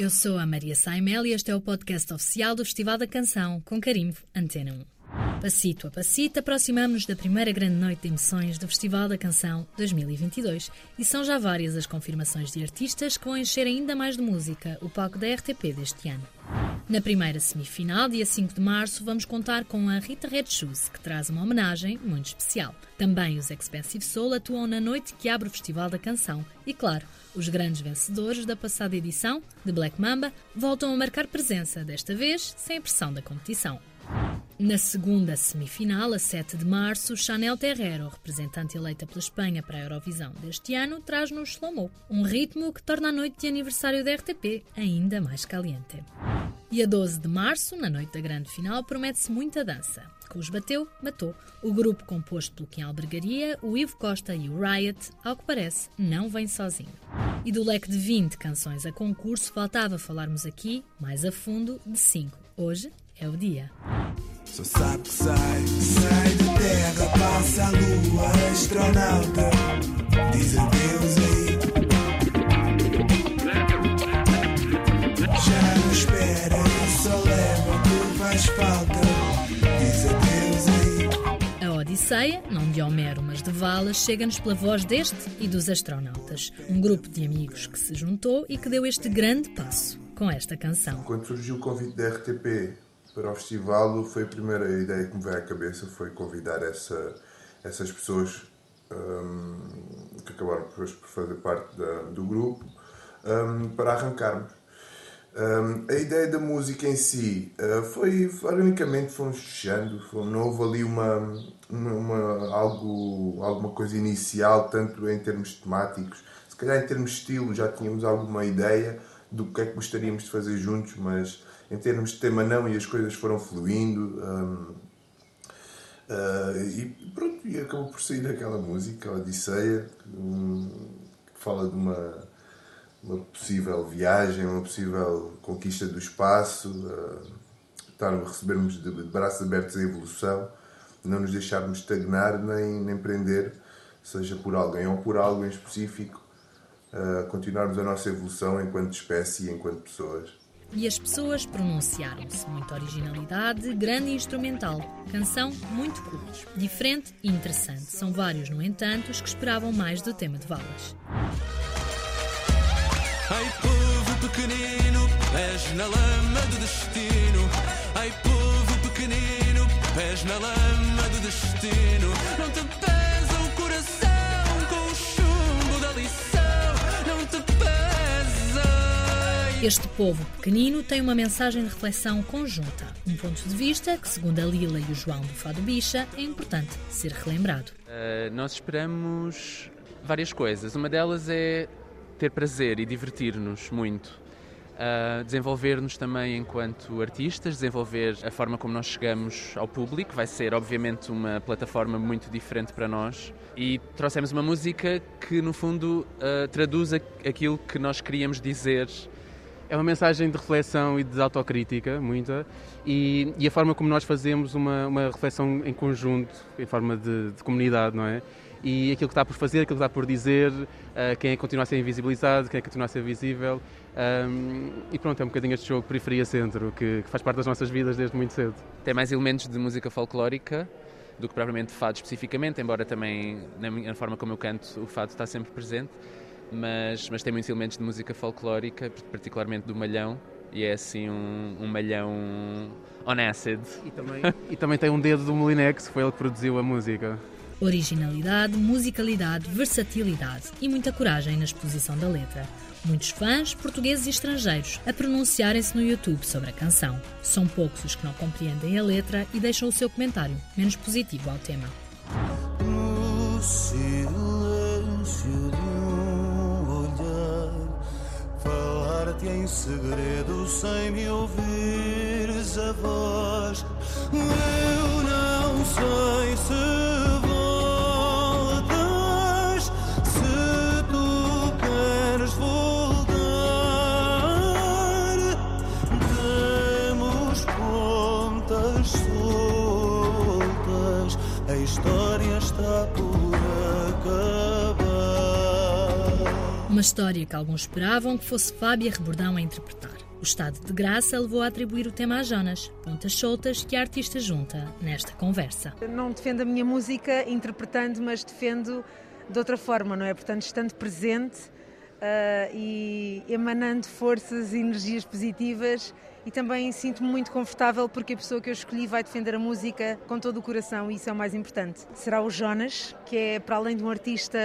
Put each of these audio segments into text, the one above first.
Eu sou a Maria Saimel e este é o podcast oficial do Festival da Canção, com carimbo Antena 1. Passito a passito, aproximamos-nos da primeira grande noite de emoções do Festival da Canção 2022 e são já várias as confirmações de artistas que vão encher ainda mais de música o palco da RTP deste ano. Na primeira semifinal, dia 5 de março, vamos contar com a Rita Red Shoes, que traz uma homenagem muito especial. Também os Expensive Soul atuam na noite que abre o Festival da Canção. E claro, os grandes vencedores da passada edição, de Black Mamba, voltam a marcar presença, desta vez sem pressão da competição. Na segunda semifinal, a 7 de março, Chanel Terrero, representante eleita pela Espanha para a Eurovisão deste ano, traz-nos Slow um ritmo que torna a noite de aniversário da RTP ainda mais caliente. E a 12 de março, na noite da grande final, promete-se muita dança. Com os Bateu, Matou. O grupo composto pelo Kim Albergaria, o Ivo Costa e o Riot, ao que parece, não vem sozinho. E do leque de 20 canções a concurso, faltava falarmos aqui, mais a fundo, de 5. Hoje é o dia. Só sabe que sai, sai de terra, passa a lua, astronauta, diz adeus aí. Já não espera, só leva o que faz falta, diz adeus aí. A Odisseia, não de Homero, mas de Valas, chega-nos pela voz deste e dos astronautas, um grupo de amigos que se juntou e que deu este grande passo com esta canção. Quando surgiu o convite da RTP para o festival, foi a primeira ideia que me veio à cabeça, foi convidar essa, essas pessoas hum, que acabaram por fazer parte da- do grupo hum, para arrancarmos. Hum, a ideia da música em si uh, foi, unicamente fomos fechando, foi- não houve ali uma, uma- algo, alguma coisa inicial, tanto em termos temáticos, se calhar em termos de estilo já tínhamos alguma ideia do que é que gostaríamos de fazer juntos, mas em termos de tema não, e as coisas foram fluindo. hum, uh, e pronto, e acabou por sair aquela música, a Odisseia, hum, que fala de uma, uma possível viagem, uma possível conquista do espaço, uh, estar recebermos de, de braços abertos a evolução, não nos deixarmos estagnar nem, nem prender, seja por alguém ou por algo em específico, uh, continuarmos a nossa evolução enquanto espécie e enquanto pessoas. E as pessoas pronunciaram-se. Muita originalidade, grande instrumental. Canção muito cool, diferente e interessante. São vários, no entanto, os que esperavam mais do tema de Valas. Ai povo pequenino, pés na lama do destino. Ai povo pequenino, pés na lama do destino. Não te Este povo pequenino tem uma mensagem de reflexão conjunta. Um ponto de vista que, segundo a Lila e o João do Fado Bicha, é importante ser relembrado. Uh, nós esperamos várias coisas. Uma delas é ter prazer e divertir-nos muito. Uh, desenvolver-nos também enquanto artistas, desenvolver a forma como nós chegamos ao público. Vai ser, obviamente, uma plataforma muito diferente para nós. E trouxemos uma música que, no fundo, uh, traduz aquilo que nós queríamos dizer É uma mensagem de reflexão e de autocrítica, muita, e, e a forma como nós fazemos uma, uma reflexão em conjunto, em forma de, de comunidade, não é? E aquilo que está por fazer, aquilo que está por dizer, eh, quem é continua a ser invisibilizado, quem é continua a ser visível. ahm, e pronto, é um bocadinho este jogo periferia-centro, que, faz parte das nossas vidas desde muito cedo. tem mais elementos de música folclórica do que propriamente fado especificamente, embora também na forma como eu canto o fado está sempre presente, mas, mas tem muitos elementos de música folclórica, particularmente do malhão, e é assim um, um malhão on acid. E também, e também tem um dedo do Molinex, que foi ele que produziu a música. Originalidade, musicalidade, versatilidade e muita coragem na exposição da letra. Muitos fãs, portugueses e estrangeiros, a pronunciarem-se no YouTube sobre a canção. São poucos os que não compreendem a letra e deixam o seu comentário menos positivo ao tema. No silêncio de um em segredo sem me ouvires a voz. Eu não sei se Uma história que alguns esperavam que fosse Fábia Rebordão a interpretar. O estado de graça levou a atribuir o tema a Jonas, pontas soltas que a artista junta nesta conversa. Não defendo a minha música interpretando, mas defendo de outra forma, não é? Portanto, estando presente uh, e emanando forças e energias positivas e também sinto-me muito confortável porque a pessoa que eu escolhi vai defender a música com todo o coração e isso é o mais importante. Será o Jonas, que é para além de um artista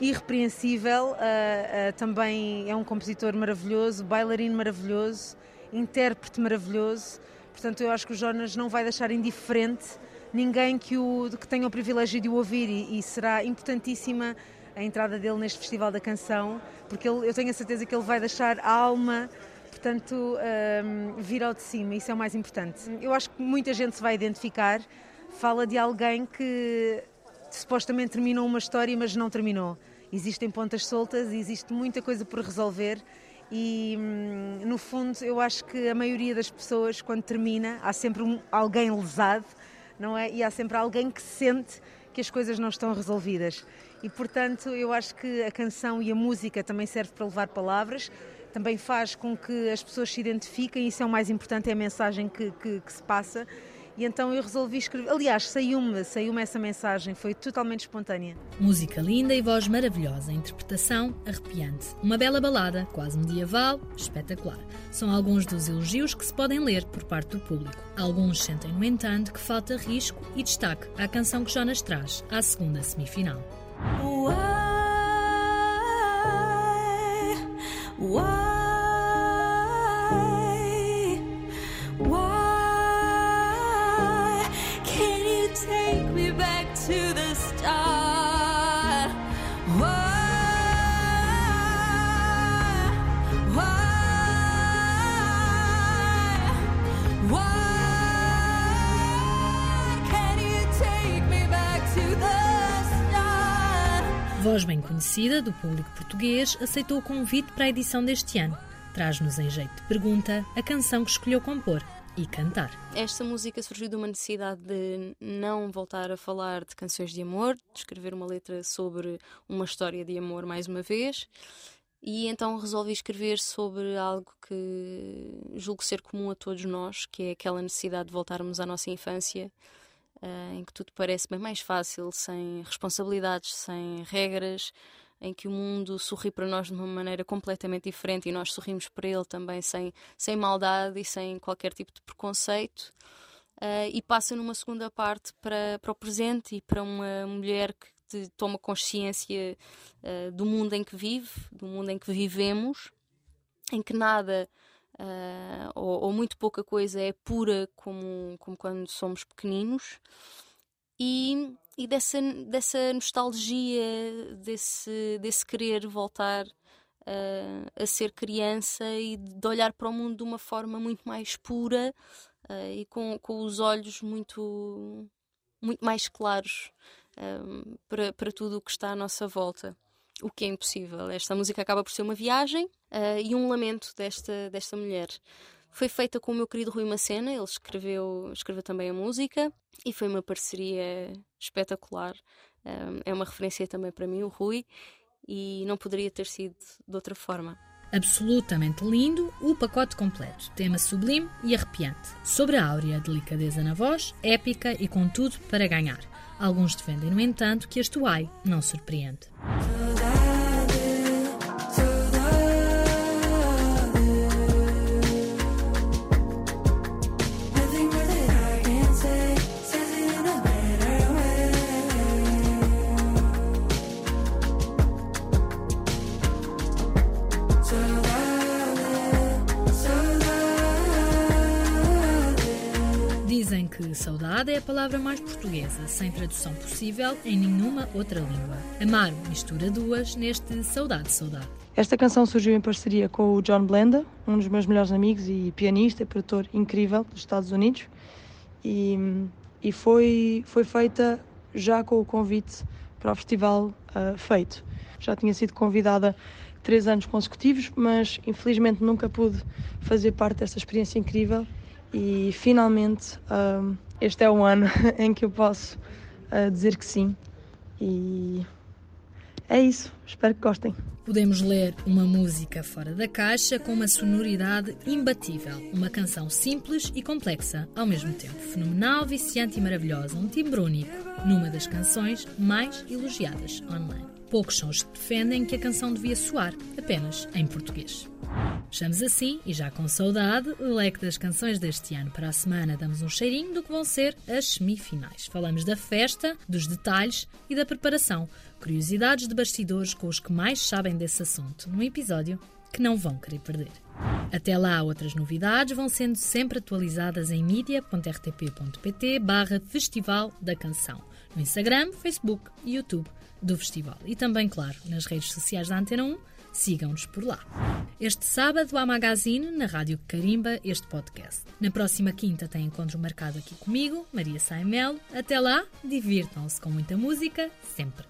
irrepreensível, uh, uh, também é um compositor maravilhoso, bailarino maravilhoso, intérprete maravilhoso. Portanto, eu acho que o Jonas não vai deixar indiferente ninguém que, o, que tenha o privilégio de o ouvir e, e será importantíssima a entrada dele neste Festival da Canção, porque ele, eu tenho a certeza que ele vai deixar a alma portanto, um, vir ao de cima, isso é o mais importante. Eu acho que muita gente se vai identificar, fala de alguém que supostamente terminou uma história, mas não terminou. Existem pontas soltas, existe muita coisa por resolver e, hum, no fundo, eu acho que a maioria das pessoas, quando termina, há sempre um, alguém lesado, não é? E há sempre alguém que sente que as coisas não estão resolvidas. E, portanto, eu acho que a canção e a música também serve para levar palavras, também faz com que as pessoas se identifiquem, isso é o mais importante, é a mensagem que, que, que se passa e então eu resolvi escrever. Aliás, saiu-me, saiu-me essa mensagem, foi totalmente espontânea. Música linda e voz maravilhosa, interpretação arrepiante. Uma bela balada, quase medieval, espetacular. São alguns dos elogios que se podem ler por parte do público. Alguns sentem, no entanto, que falta risco e destaque à canção que Jonas traz à segunda semifinal. Why? Why? voz bem conhecida do público português, aceitou o convite para a edição deste ano. Traz-nos em jeito de pergunta a canção que escolheu compor e cantar. Esta música surgiu de uma necessidade de não voltar a falar de canções de amor, de escrever uma letra sobre uma história de amor mais uma vez. E então resolvi escrever sobre algo que julgo ser comum a todos nós, que é aquela necessidade de voltarmos à nossa infância uh, em que tudo parece bem mais fácil, sem responsabilidades, sem regras, em que o mundo sorri para nós de uma maneira completamente diferente e nós sorrimos para ele também sem, sem maldade e sem qualquer tipo de preconceito. Uh, e passa numa segunda parte para, para o presente e para uma mulher que toma consciência uh, do mundo em que vive, do mundo em que vivemos, em que nada uh, ou, ou, muito pouca coisa é pura como, como quando somos pequeninos e, e dessa, dessa nostalgia, desse, desse querer voltar uh, a ser criança e de olhar para o mundo de uma forma muito mais pura uh, e com, com os olhos muito, muito mais claros para, para tudo o que está à nossa volta o que é impossível. Esta música acaba por ser uma viagem uh, e um lamento desta, desta mulher. Foi feita com o meu querido Rui Macena, ele escreveu, escreveu também a música e foi uma parceria espetacular. Uh, é uma referência também para mim, o Rui, e não poderia ter sido de outra forma. Absolutamente lindo, o pacote completo. Tema sublime e arrepiante. Sobre a áurea delicadeza na voz, épica e com tudo para ganhar. Alguns defendem, no entanto, que este Uai não surpreende. Saudade é a palavra mais portuguesa, sem tradução possível em nenhuma outra língua. Amar mistura duas neste Saudade, Saudade. Esta canção surgiu em parceria com o John Blenda, um dos meus melhores amigos e pianista e produtor incrível dos Estados Unidos. E, e foi, foi feita já com o convite para o festival uh, feito. Já tinha sido convidada três anos consecutivos, mas infelizmente nunca pude fazer parte desta experiência incrível e finalmente um, este é o ano em que eu posso uh, dizer que sim. E é isso. Espero que gostem. Podemos ler uma música fora da caixa com uma sonoridade imbatível. Uma canção simples e complexa ao mesmo tempo. Fenomenal, viciante e maravilhosa. Um timbre único. Numa das canções mais elogiadas online. Poucos são os que defendem que a canção devia soar apenas em português. Estamos assim, e já com saudade, o leque das canções deste ano. Para a semana damos um cheirinho do que vão ser as semifinais. Falamos da festa, dos detalhes e da preparação. Curiosidades de bastidores com os que mais sabem desse assunto, num episódio que não vão querer perder. Até lá, outras novidades vão sendo sempre atualizadas em media.rtp.pt barra Festival da Canção, no Instagram, Facebook e YouTube do festival. E também, claro, nas redes sociais da Antena 1, sigam-nos por lá. Este sábado há Magazine, na Rádio Carimba, este podcast. Na próxima quinta tem encontro marcado aqui comigo, Maria Saimelo. Até lá, divirtam-se com muita música, sempre.